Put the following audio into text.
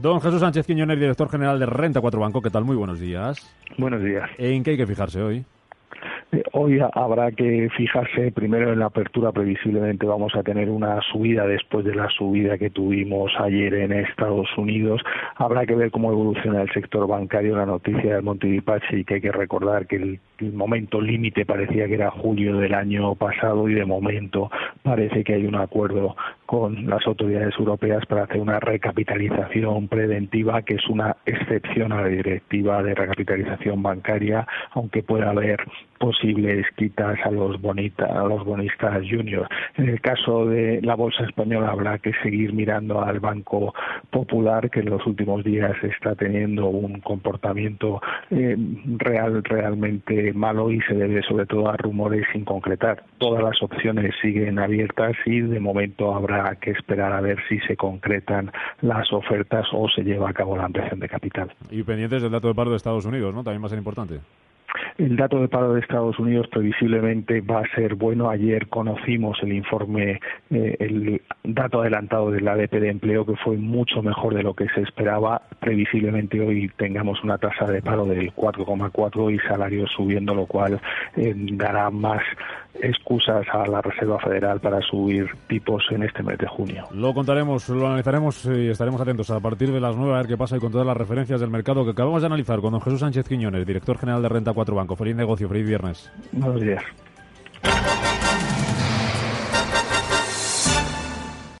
Don Jesús Sánchez Quiñones, director general de Renta 4 Banco. ¿Qué tal? Muy buenos días. Buenos días. ¿En qué hay que fijarse hoy? Eh, hoy habrá que fijarse primero en la apertura, previsiblemente vamos a tener una subida después de la subida que tuvimos ayer en Estados Unidos. Habrá que ver cómo evoluciona el sector bancario. La noticia del Monte y que hay que recordar que el, el momento límite parecía que era julio del año pasado y de momento parece que hay un acuerdo con las autoridades europeas para hacer una recapitalización preventiva que es una excepción a la directiva de recapitalización bancaria, aunque pueda haber posibles quitas a los a los bonistas juniors. En el caso de la bolsa española habrá que seguir mirando al Banco Popular que en los últimos días está teniendo un comportamiento eh, real realmente malo y se debe sobre todo a rumores sin concretar. Todas las opciones siguen abiertas y de momento habrá que esperar a ver si se concretan las ofertas o se lleva a cabo la ampliación de capital. Y pendientes del dato de paro de Estados Unidos, ¿no? También va a ser importante. El dato de paro de Estados Unidos previsiblemente va a ser bueno. Ayer conocimos el informe, eh, el dato adelantado del ADP de empleo que fue mucho mejor de lo que se esperaba. Previsiblemente hoy tengamos una tasa de paro del 4,4 y salarios subiendo, lo cual eh, dará más excusas a la Reserva Federal para subir tipos en este mes de junio. Lo contaremos, lo analizaremos y estaremos atentos a partir de las 9 a ver qué pasa y con todas las referencias del mercado que acabamos de analizar con don Jesús Sánchez Quiñones, director general de Renta 4 Banco. Feliz negocio, feliz viernes. Buenos días.